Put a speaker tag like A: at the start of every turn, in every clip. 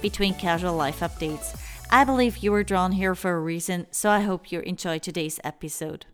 A: between casual life updates. I believe you were drawn here for a reason, so I hope you enjoy today's episode.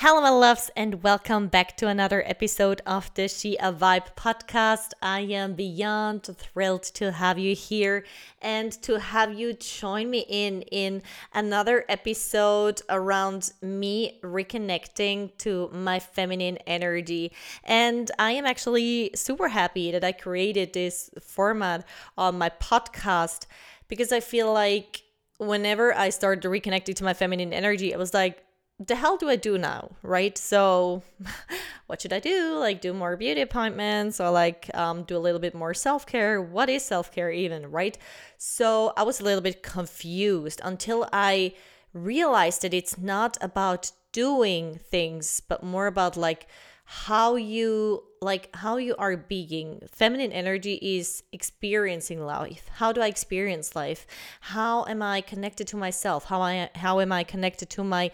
A: Hello, my loves, and welcome back to another episode of the She a Vibe podcast. I am beyond thrilled to have you here and to have you join me in in another episode around me reconnecting to my feminine energy. And I am actually super happy that I created this format on my podcast because I feel like whenever I started reconnecting to my feminine energy, I was like, the hell do I do now? Right. So, what should I do? Like, do more beauty appointments or like um, do a little bit more self care? What is self care even? Right. So, I was a little bit confused until I realized that it's not about doing things, but more about like how you like how you are being feminine energy is experiencing life how do i experience life how am i connected to myself how i how am i connected to my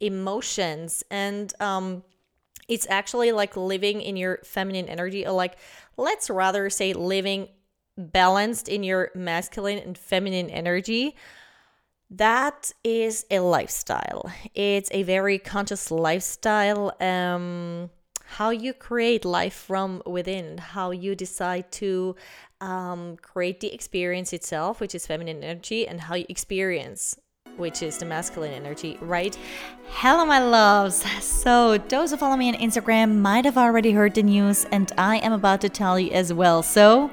A: emotions. And um it's actually like living in your feminine energy or like let's rather say living balanced in your masculine and feminine energy. That is a lifestyle. It's a very conscious lifestyle um how you create life from within how you decide to um, create the experience itself which is feminine energy and how you experience which is the masculine energy, right? Hello, my loves. So, those who follow me on Instagram might have already heard the news, and I am about to tell you as well. So,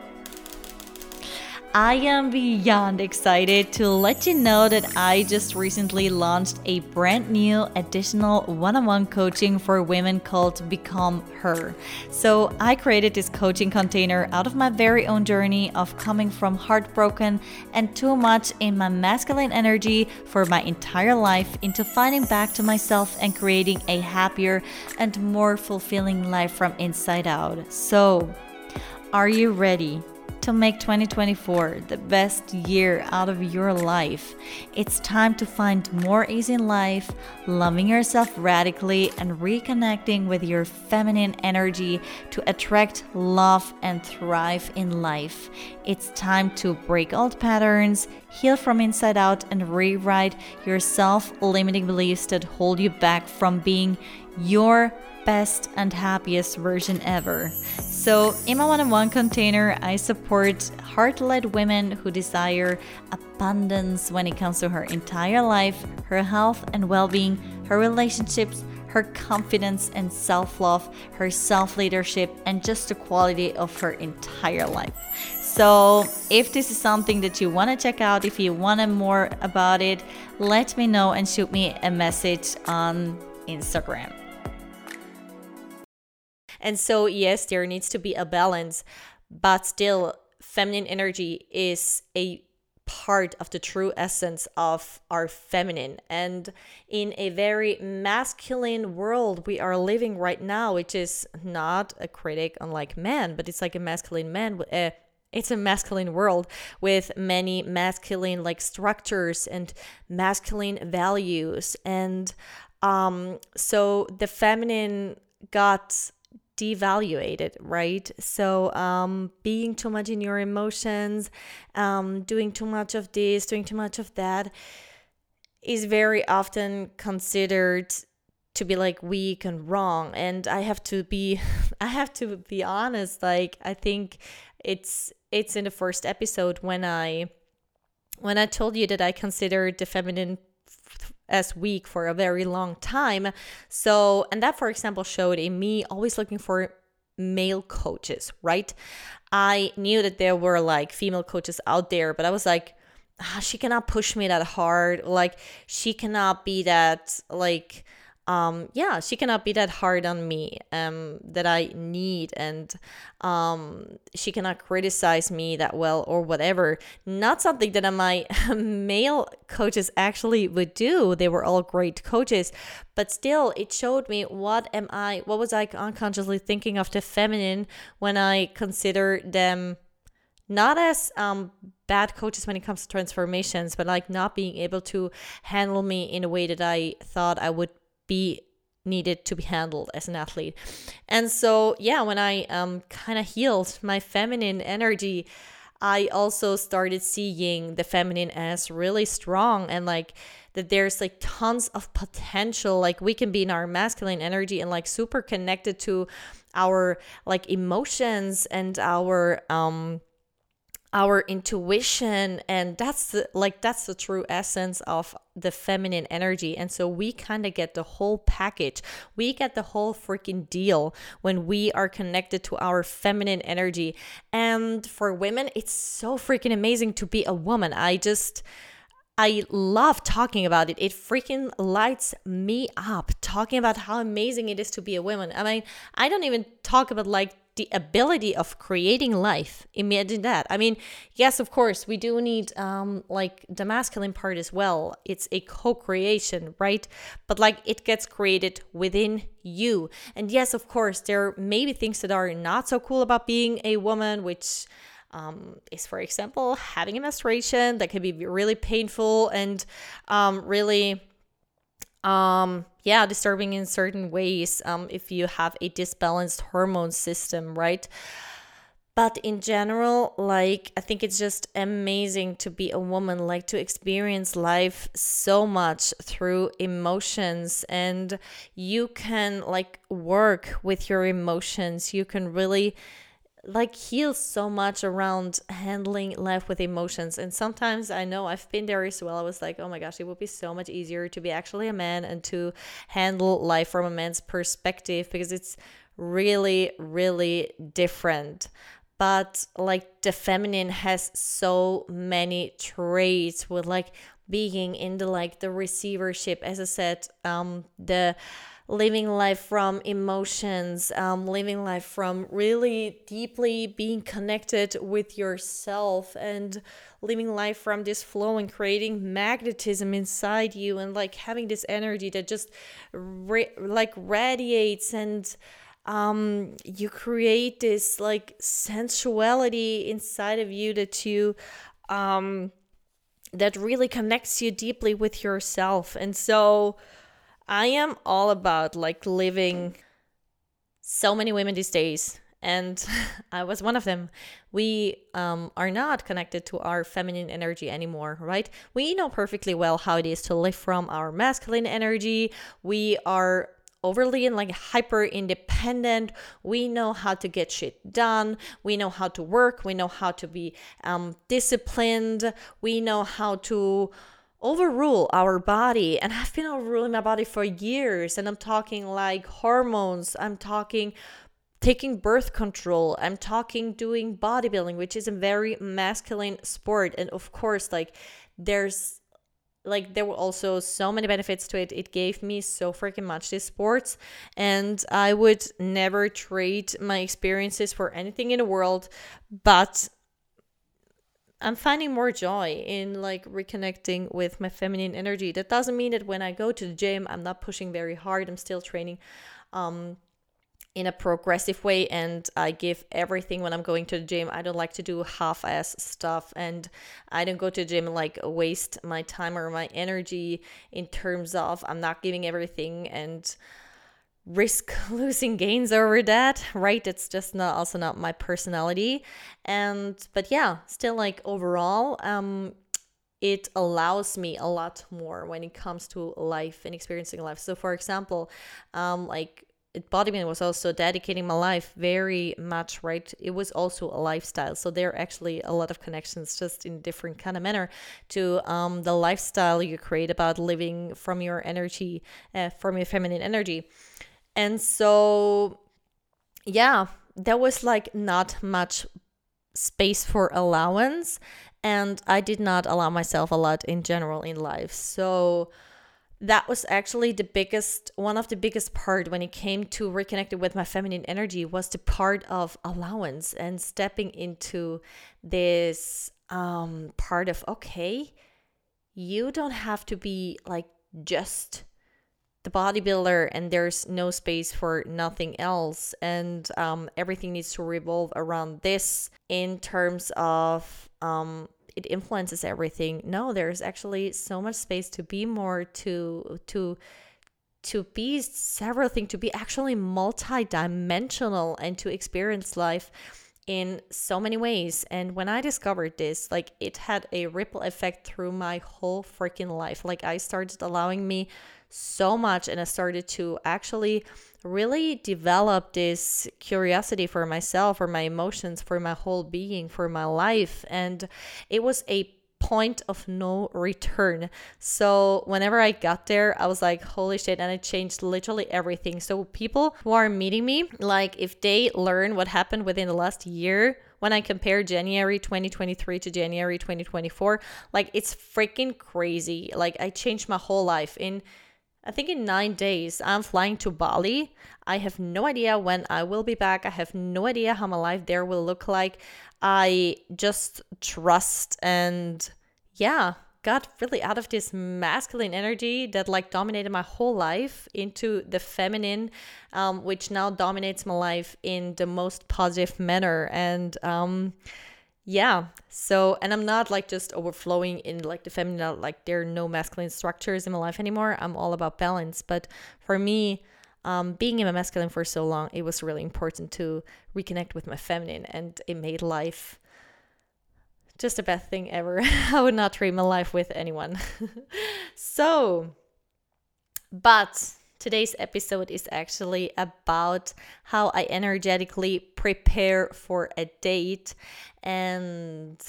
A: I am beyond excited to let you know that I just recently launched a brand new additional one on one coaching for women called Become Her. So, I created this coaching container out of my very own journey of coming from heartbroken and too much in my masculine energy for my entire life into finding back to myself and creating a happier and more fulfilling life from inside out. So, are you ready? To make 2024 the best year out of your life. It's time to find more ease in life, loving yourself radically, and reconnecting with your feminine energy to attract love and thrive in life. It's time to break old patterns, heal from inside out, and rewrite your self limiting beliefs that hold you back from being your best and happiest version ever. So, in my one on one container, I support heart led women who desire abundance when it comes to her entire life, her health and well being, her relationships, her confidence and self love, her self leadership, and just the quality of her entire life. So, if this is something that you want to check out, if you want to more about it, let me know and shoot me a message on Instagram. And so, yes, there needs to be a balance, but still, feminine energy is a part of the true essence of our feminine. And in a very masculine world we are living right now, which is not a critic unlike men, but it's like a masculine man. Uh, it's a masculine world with many masculine like structures and masculine values and um so the feminine got devaluated, right? So, um, being too much in your emotions, um, doing too much of this, doing too much of that, is very often considered to be like weak and wrong. And I have to be, I have to be honest. Like, I think it's it's in the first episode when I when I told you that I considered the feminine as weak for a very long time. So, and that, for example, showed in me always looking for male coaches, right? I knew that there were like female coaches out there, but I was like, ah, she cannot push me that hard. Like, she cannot be that, like, um, yeah, she cannot be that hard on me um, that I need, and um, she cannot criticize me that well or whatever. Not something that my male coaches actually would do. They were all great coaches, but still, it showed me what am I, what was I unconsciously thinking of the feminine when I consider them not as um, bad coaches when it comes to transformations, but like not being able to handle me in a way that I thought I would be needed to be handled as an athlete. And so, yeah, when I um, kind of healed my feminine energy, I also started seeing the feminine as really strong and like that there's like tons of potential. Like we can be in our masculine energy and like super connected to our like emotions and our um our intuition and that's the, like that's the true essence of the feminine energy and so we kind of get the whole package we get the whole freaking deal when we are connected to our feminine energy and for women it's so freaking amazing to be a woman i just I love talking about it. It freaking lights me up talking about how amazing it is to be a woman. I mean, I don't even talk about like the ability of creating life. Imagine that. I mean, yes, of course, we do need um, like the masculine part as well. It's a co creation, right? But like it gets created within you. And yes, of course, there may be things that are not so cool about being a woman, which um, is, for example, having a menstruation that can be really painful and um, really um yeah disturbing in certain ways um if you have a disbalanced hormone system right? But in general like i think it's just amazing to be a woman like to experience life so much through emotions. And you can like work with your emotions. You can really like heals so much around handling life with emotions. And sometimes I know I've been there as well. I was like, oh my gosh, it would be so much easier to be actually a man and to handle life from a man's perspective because it's really, really different. But like the feminine has so many traits with like being in the like the receivership, as I said, um, the living life from emotions, um, living life from really deeply being connected with yourself and living life from this flow and creating magnetism inside you and like having this energy that just like radiates and um you create this like sensuality inside of you that you um that really connects you deeply with yourself. And so I am all about like living so many women these days and I was one of them. We um, are not connected to our feminine energy anymore, right? We know perfectly well how it is to live from our masculine energy. We are overly and like hyper independent. We know how to get shit done. We know how to work. We know how to be um, disciplined. We know how to overrule our body. And i've been overruling my body for years. And i'm talking like hormones. I'm talking taking birth control. I'm talking doing bodybuilding which is a very masculine sport. And of course like there's like there were also so many benefits to it. It gave me so freaking much this sports. And i would never trade my experiences for anything in the world. But I'm finding more joy in like reconnecting with my feminine energy. That doesn't mean that when I go to the gym, I'm not pushing very hard. I'm still training um, in a progressive way and I give everything when I'm going to the gym. I don't like to do half ass stuff and I don't go to the gym like waste my time or my energy in terms of I'm not giving everything and risk losing gains over that right? It's just not also not my personality. And but yeah still like overall um it allows me a lot more when it comes to life and experiencing life. So for example um like bodybuilding was also dedicating my life very much right? It was also a lifestyle. So there are actually a lot of connections just in different kind of manner to um, the lifestyle you create about living from your energy uh, from your feminine energy and so, yeah, there was like not much space for allowance. And I did not allow myself a lot in general in life. So, that was actually the biggest one of the biggest part when it came to reconnecting with my feminine energy was the part of allowance and stepping into this um part of okay you don't have to be like just the bodybuilder and there's no space for nothing else and um, everything needs to revolve around this in terms of um, it influences everything no there's actually so much space to be more to to to be several things to be actually multi-dimensional and to experience life in so many ways. And when I discovered this, like it had a ripple effect through my whole freaking life. Like I started allowing me so much and I started to actually really develop this curiosity for myself, for my emotions, for my whole being, for my life. And it was a point of no return. So whenever I got there, I was like, holy shit, and it changed literally everything. So people who are meeting me, like if they learn what happened within the last year, when I compare January 2023 to January 2024, like it's freaking crazy. Like I changed my whole life in I think in nine days, I'm flying to Bali. I have no idea when I will be back. I have no idea how my life there will look like. I just trust and yeah, got really out of this masculine energy that like dominated my whole life into the feminine, um, which now dominates my life in the most positive manner. And um, yeah so and i'm not like just overflowing in like the feminine like there are no masculine structures in my life anymore. I'm all about balance. But for me um, being in my masculine for so long it was really important to reconnect with my feminine and it made life just the best thing ever. I would not trade my life with anyone. So but Today's episode is actually about how I energetically prepare for a date and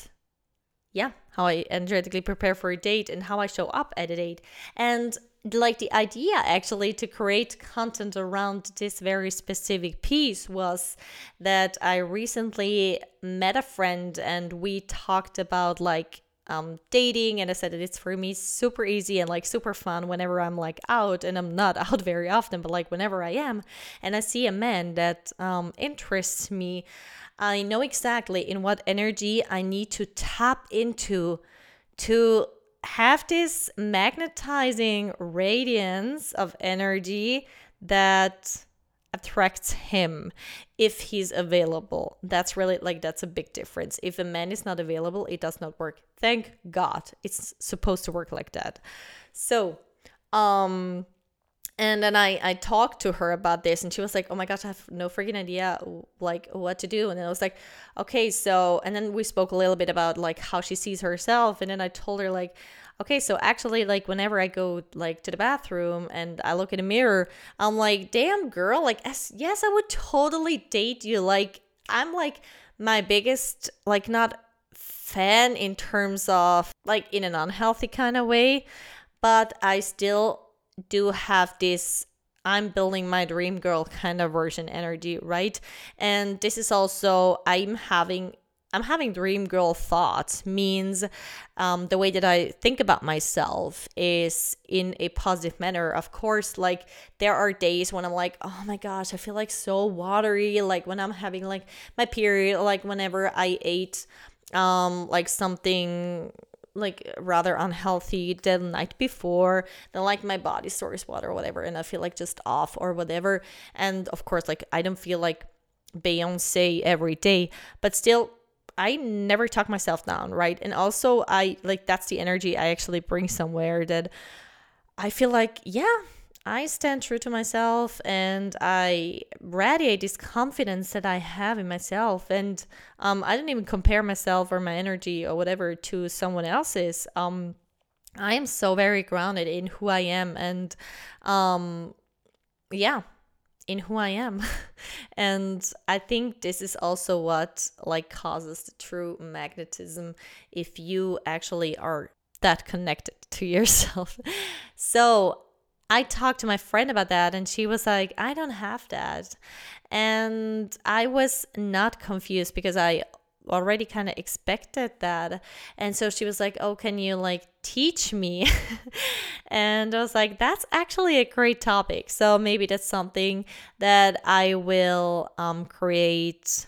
A: yeah, how I energetically prepare for a date and how I show up at a date. And like the idea actually to create content around this very specific piece was that I recently met a friend and we talked about like um, dating and i said that it's for me super easy and like super fun whenever i'm like out and i'm not out very often but like whenever i am and i see a man that um, interests me i know exactly in what energy i need to tap into to have this magnetizing radiance of energy that attracts him if he's available. That's really like that's a big difference. If a man is not available, it does not work. Thank God. It's supposed to work like that. So, um and then I I talked to her about this and she was like, "Oh my gosh, I have no freaking idea like what to do." And then I was like, "Okay, so and then we spoke a little bit about like how she sees herself and then I told her like okay, so actually, like whenever I go like to the bathroom and I look in a mirror, I'm like, damn girl, like yes, I would totally date you. Like I'm like my biggest like not fan in terms of like in an unhealthy kind of way, but I still do have this I'm building my dream girl kind of version energy, right? And this is also I'm having I'm having dream girl thoughts means um, the way that I think about myself is in a positive manner. Of course, like there are days when I'm like, oh my gosh, I feel like so watery. Like when I'm having like my period, like whenever I ate um like something like rather unhealthy the night before then like my body stores water or whatever and i feel like just off or whatever and of course like i don't feel like beyonce every day but still I never talk myself down, right? And also, I like that's the energy I actually bring somewhere that I feel like, yeah, I stand true to myself and I radiate this confidence that I have in myself. And um, I don't even compare myself or my energy or whatever to someone else's. Um, I am so very grounded in who I am. And um, yeah, in who I am. and I think this is also what like causes the true magnetism if you actually are that connected to yourself. so, I talked to my friend about that and she was like, "I don't have that." And I was not confused because I already kind of expected that. And so she was like, Oh, can you like teach me? and I was like, That's actually a great topic. So maybe that's something that I will um, create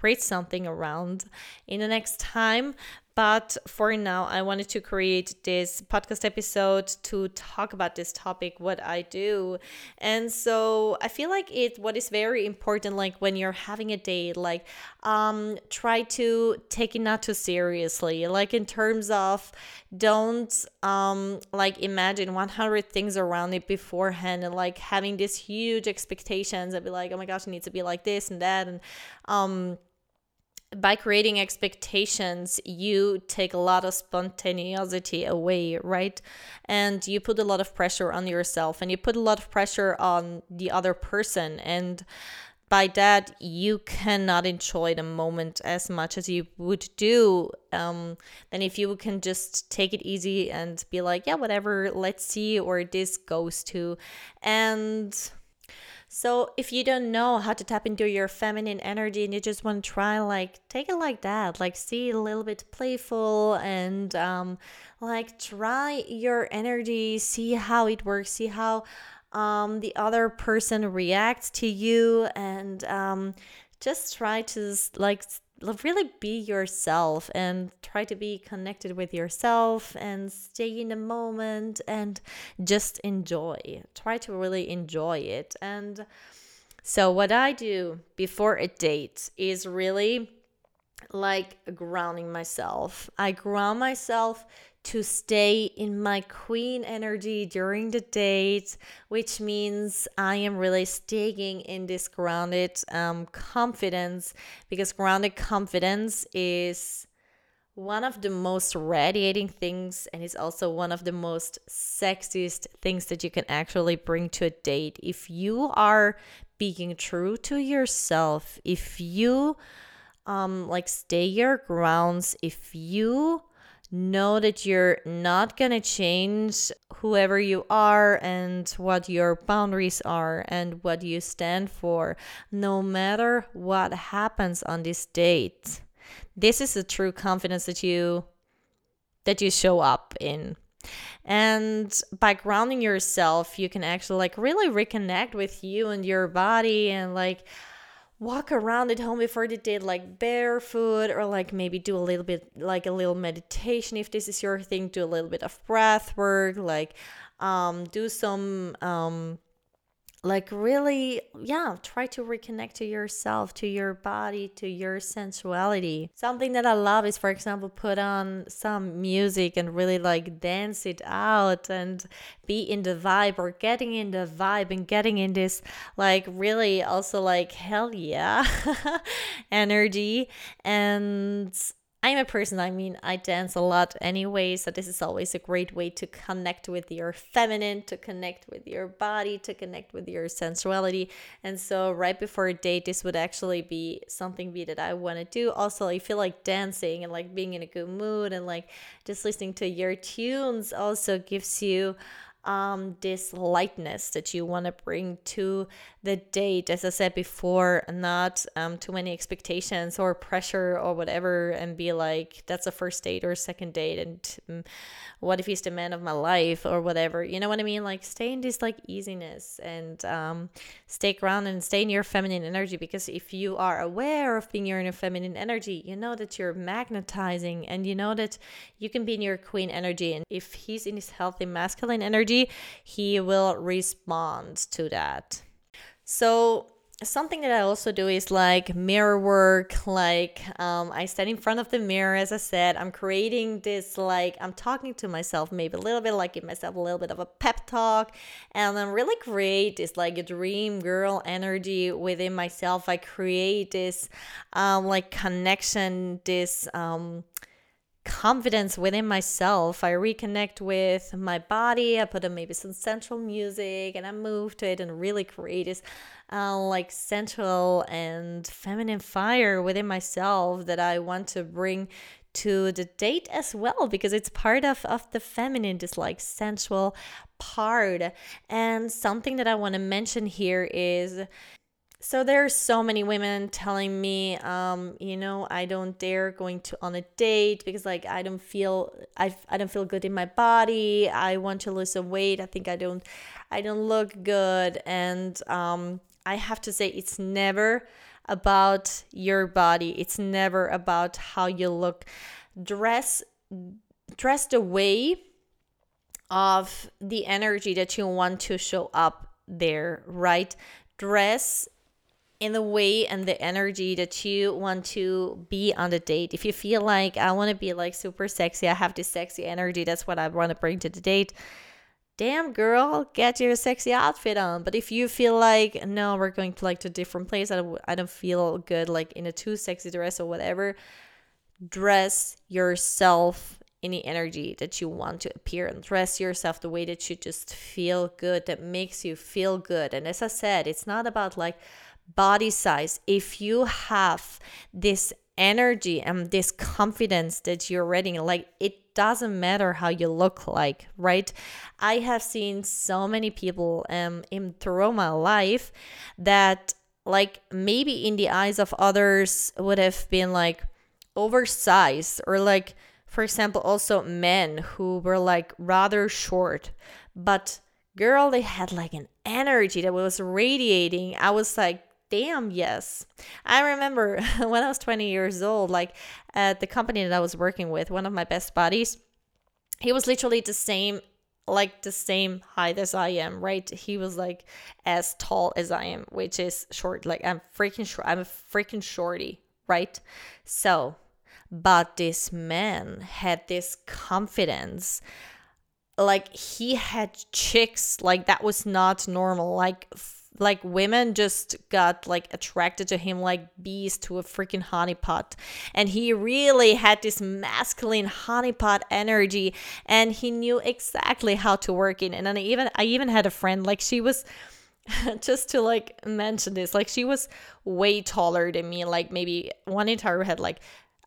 A: create something around in the next time but for now, I wanted to create this podcast episode to talk about this topic, what I do. And so I feel like it what is very important, like when you're having a date, like um try to take it not too seriously. Like in terms of don't um like imagine 100 things around it beforehand and like having these huge expectations and be like, oh my gosh, it needs to be like this and that and um by creating expectations, you take a lot of spontaneity away, right? And you put a lot of pressure on yourself and you put a lot of pressure on the other person. And by that, you cannot enjoy the moment as much as you would do um, than if you can just take it easy and be like, yeah, whatever, let's see where this goes to. And so if you don't know how to tap into your feminine energy and you just want to try, like take it like that, like see a little bit playful and um, like try your energy, see how it works, see how um, the other person reacts to you, and um, just try to like really be yourself and try to be connected with yourself and stay in the moment and just enjoy. Try to really enjoy it. And so, what I do before a date is really like grounding myself. I ground myself to stay in my queen energy during the date, which means I am really staying in this grounded um, confidence because grounded confidence is one of the most radiating things and it's also one of the most sexiest things that you can actually bring to a date. If you are being true to yourself, if you um like stay your grounds, if you know that you're not going to change whoever you are and what your boundaries are and what you stand for, no matter what happens on this date. This is a true confidence that you that you show up in. And by grounding yourself, you can actually like really reconnect with you and your body and like walk around at home before the date like barefoot or like maybe do a little bit like a little meditation if this is your thing do a little bit of breath work like um do some um like really yeah try to reconnect to yourself to your body to your sensuality. Something that i love is for example put on some music and really like dance it out and be in the vibe or getting in the vibe and getting in this like really also like hell yeah energy. And I'm a person, I mean, I dance a lot anyway, so this is always a great way to connect with your feminine, to connect with your body, to connect with your sensuality. And so, right before a date, this would actually be something be that I want to do. Also, I feel like dancing and like being in a good mood and like just listening to your tunes also gives you um, this lightness that you want to bring to the date. As I said before, not um, too many expectations or pressure or whatever, and be like, that's a first date or a second date, and um, what if he's the man of my life or whatever. You know what I mean? Like, stay in this like easiness and um, stay grounded and stay in your feminine energy because if you are aware of being in your feminine energy, you know that you're magnetizing and you know that you can be in your queen energy. And if he's in his healthy masculine energy, energy, he will respond to that. So, something that I also do is like mirror work. Like, um, I stand in front of the mirror, as I said, I'm creating this, like, I'm talking to myself, maybe a little bit, like, give myself a little bit of a pep talk, and then really create this, like, a dream girl energy within myself. I create this, um, like, connection, this, um, confidence within myself. I reconnect with my body. I put in maybe some central music and I move to it and really create this uh, like central and feminine fire within myself that I want to bring to the date as well because it's part of, of the feminine, this like sensual part. And something that I want to mention here is so there are so many women telling me um you know i don't dare going to on a date because like i don't feel i i don't feel good in my body. I want to lose some weight. I think i don't i don't look good. And um i have to say it's never about your body. It's never about how you look. Dress dress the way of the energy that you want to show up there right? Dress in the way and the energy that you want to be on the date. If you feel like I want to be like super sexy, I have this sexy energy, that's what I want to bring to the date. Damn girl, get your sexy outfit on. But if you feel like no, we're going to like to a different place, I don't, I don't feel good like in a too sexy dress or whatever, dress yourself in the energy that you want to appear and dress yourself the way that you just feel good, that makes you feel good. And as I said, it's not about like body size, if you have this energy and this confidence that you're ready, like it doesn't matter how you look like, right? I have seen so many people um in through my life that like maybe in the eyes of others would have been like oversized or like for example also men who were like rather short but girl they had like an energy that was radiating i was like damn yes. I remember when i was 20 years old like at the company that i was working with one of my best buddies he was literally the same like the same height as i am right? He was like as tall as i am which is short like i'm freaking short i'm a freaking shorty right? So but this man had this confidence like he had chicks like that was not normal like like women just got like attracted to him like bees to a freaking honeypot. And he really had this masculine honeypot energy and he knew exactly how to work it. And then I even i even had a friend like she was just to like mention this like she was way taller than me like maybe one entire had like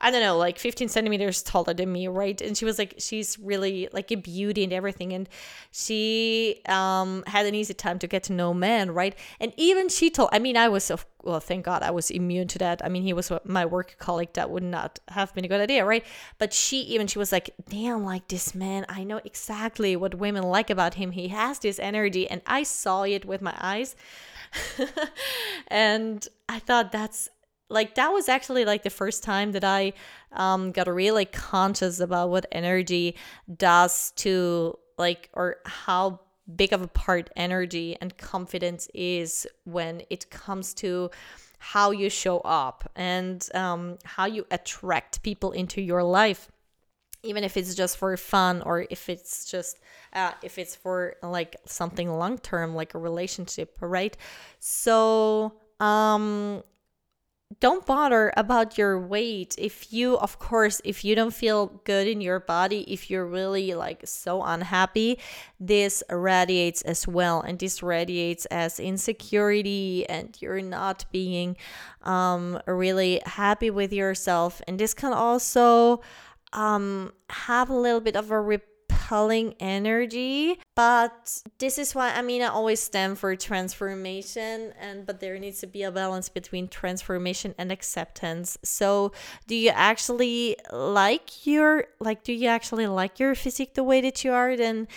A: I don't know, like 15 centimeters taller than me, right? And she was like, she's really like a beauty and everything. And she um, had an easy time to get to know men, right? And even she told, I mean, I was, well, thank God I was immune to that. I mean, he was my work colleague. That would not have been a good idea, right? But she even, she was like, damn, like this man, I know exactly what women like about him. He has this energy. And I saw it with my eyes. and I thought that's like that was actually like the first time that I um, got really conscious about what energy does to like or how big of a part energy and confidence is when it comes to how you show up and um, how you attract people into your life. Even if it's just for fun or if it's just uh, if it's for like something long term like a relationship right? So um don't bother about your weight. If you of course if you don't feel good in your body if you're really like so unhappy this radiates as well and this radiates as insecurity and you're not being um really happy with yourself. And this can also um have a little bit of a repelling energy but this is why i mean i always stand for transformation and but there needs to be a balance between transformation and acceptance. So do you actually like your like do you actually like your physique the way that you are? Then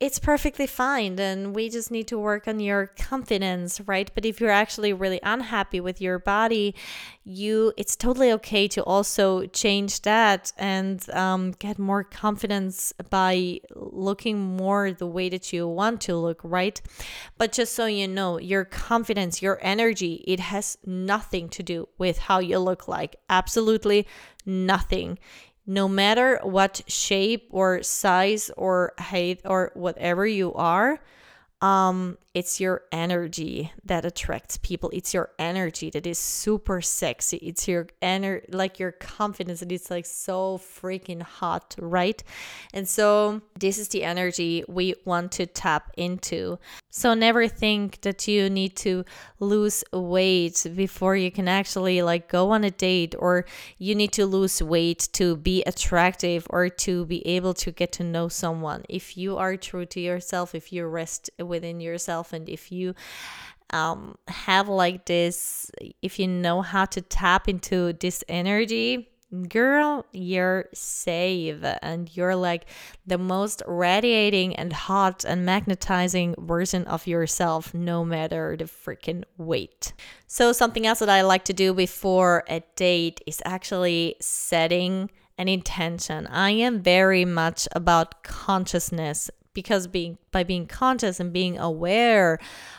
A: it's perfectly fine. and we just need to work on your confidence, right? But if you're actually really unhappy with your body, you it's totally okay to also change that and um, get more confidence by looking more the way that you want to look, right? But just so you know, your confidence, your energy, it has nothing to do with how you look like. Absolutely nothing no matter what shape or size or height or whatever you are, um, it's your energy that attracts people. It's your energy that is super sexy. It's your energy, like your confidence, and it's like so freaking hot, right? And so, this is the energy we want to tap into. So, never think that you need to lose weight before you can actually like go on a date, or you need to lose weight to be attractive or to be able to get to know someone. If you are true to yourself, if you rest within yourself, and if you um, have like this, if you know how to tap into this energy, girl, you're safe and you're like the most radiating and hot and magnetizing version of yourself, no matter the freaking weight. So, something else that I like to do before a date is actually setting an intention. I am very much about consciousness because being by being conscious and being aware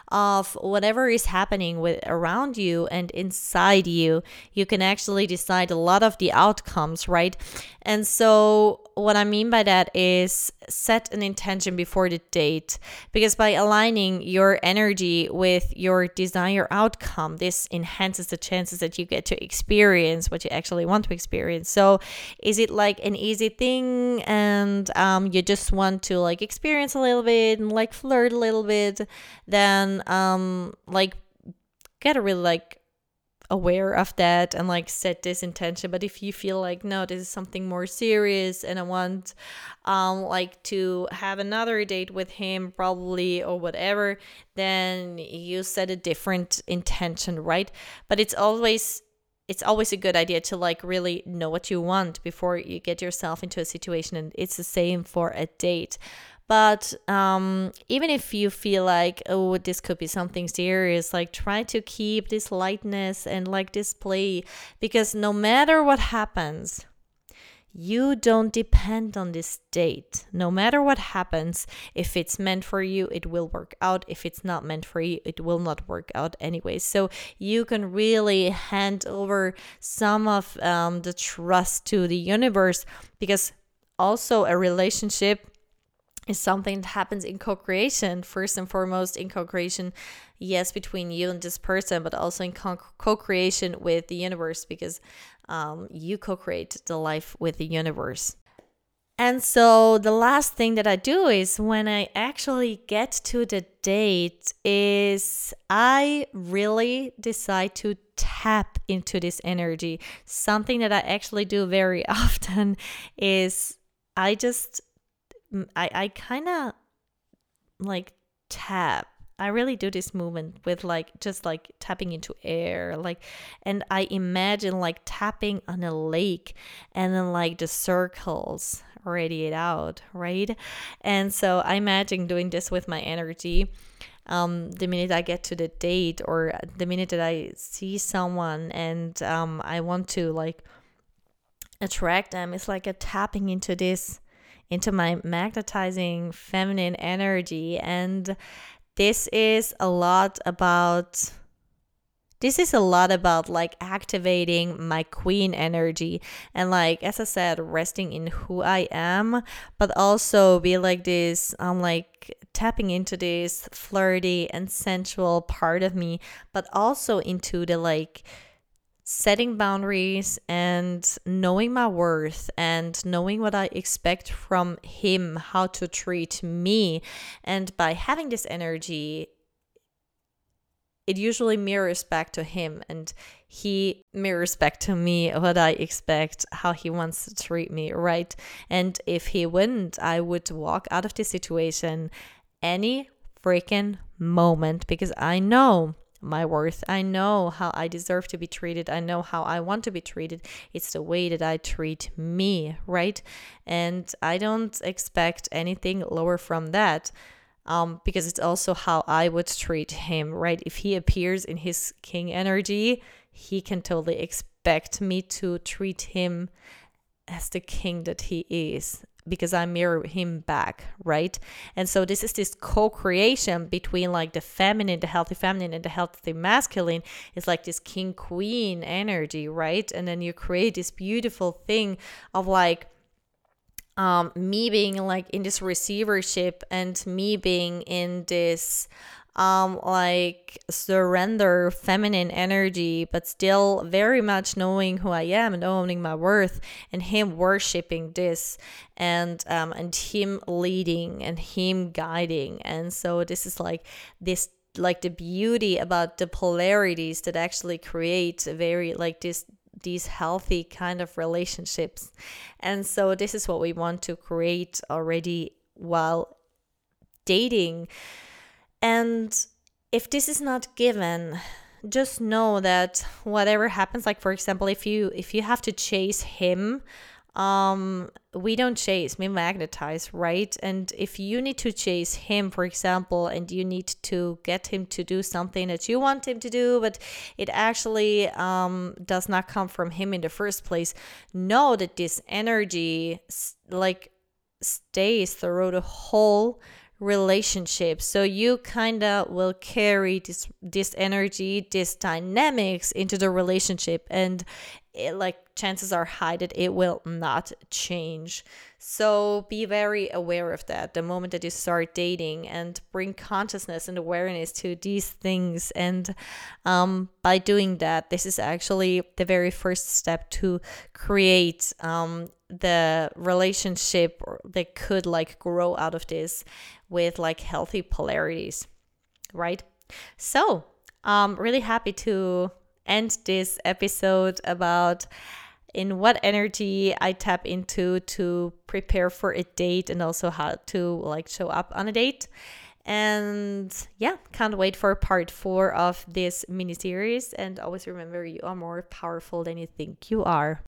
A: of whatever is happening with around you and inside you you can actually decide a lot of the outcomes right? And so what i mean by that is set an intention before the date because by aligning your energy with your desired outcome this enhances the chances that you get to experience what you actually want to experience. So is it like an easy thing and um, you just want to like experience a little bit and like flirt a little bit then um like get a really like aware of that and like set this intention. But if you feel like no this is something more serious and i want um like to have another date with him probably or whatever then you set a different intention right? But it's always it's always a good idea to like really know what you want before you get yourself into a situation and it's the same for a date but um, even if you feel like, oh, this could be something serious, like try to keep this lightness and like display because no matter what happens, you don't depend on this date. No matter what happens, if it's meant for you, it will work out. If it's not meant for you, it will not work out anyway. So you can really hand over some of um, the trust to the universe because also a relationship is something that happens in co-creation first and foremost in co-creation yes between you and this person but also in co-creation with the universe because um, you co-create the life with the universe and so the last thing that I do is when I actually get to the date is I really decide to tap into this energy. Something that I actually do very often is I just I, I kind of like tap I really do this movement with like just like tapping into air, like, and I imagine like tapping on a lake and then like the circles radiate out, right? And so I imagine doing this with my energy. Um, the minute I get to the date or the minute that I see someone and um, I want to like attract them, it's like a tapping into this into my magnetizing feminine energy. And this is a lot about this is a lot about like activating my queen energy and like as i said resting in who i am but also be like this i'm like tapping into this flirty and sensual part of me but also into the like setting boundaries and knowing my worth and knowing what I expect from him, how to treat me. And by having this energy, it usually mirrors back to him and he mirrors back to me what I expect, how he wants to treat me, right? And if he wouldn't, I would walk out of the situation any freaking moment because I know my worth. I know how I deserve to be treated. I know how I want to be treated. It's the way that I treat me, right? And I don't expect anything lower from that. Um, because it's also how I would treat him, right? If he appears in his king energy, he can totally expect me to treat him as the king that he is because I mirror him back, right? And so this is this co-creation between like the feminine, the healthy feminine and the healthy masculine. It's like this king queen energy, right? And then you create this beautiful thing of like um me being like in this receivership and me being in this um like surrender feminine energy but still very much knowing who i am and owning my worth and him worshiping this and um and him leading and him guiding. And so this is like this like the beauty about the polarities that actually create a very like this these healthy kind of relationships. And so this is what we want to create already while dating and if this is not given, just know that whatever happens like for example if you if you have to chase him um we don't chase we magnetize right? And if you need to chase him for example and you need to get him to do something that you want him to do but it actually um does not come from him in the first place know that this energy like stays through the whole relationship so you kind of will carry this this energy this dynamics into the relationship and it, like chances are high that it will not change. So be very aware of that the moment that you start dating and bring consciousness and awareness to these things. And um, by doing that this is actually the very first step to create um, the relationship that could like grow out of this with like healthy polarities right? So i'm really happy to end this episode about in what energy i tap into to prepare for a date and also how to like show up on a date. And yeah can't wait for part four of this mini series and always remember you are more powerful than you think you are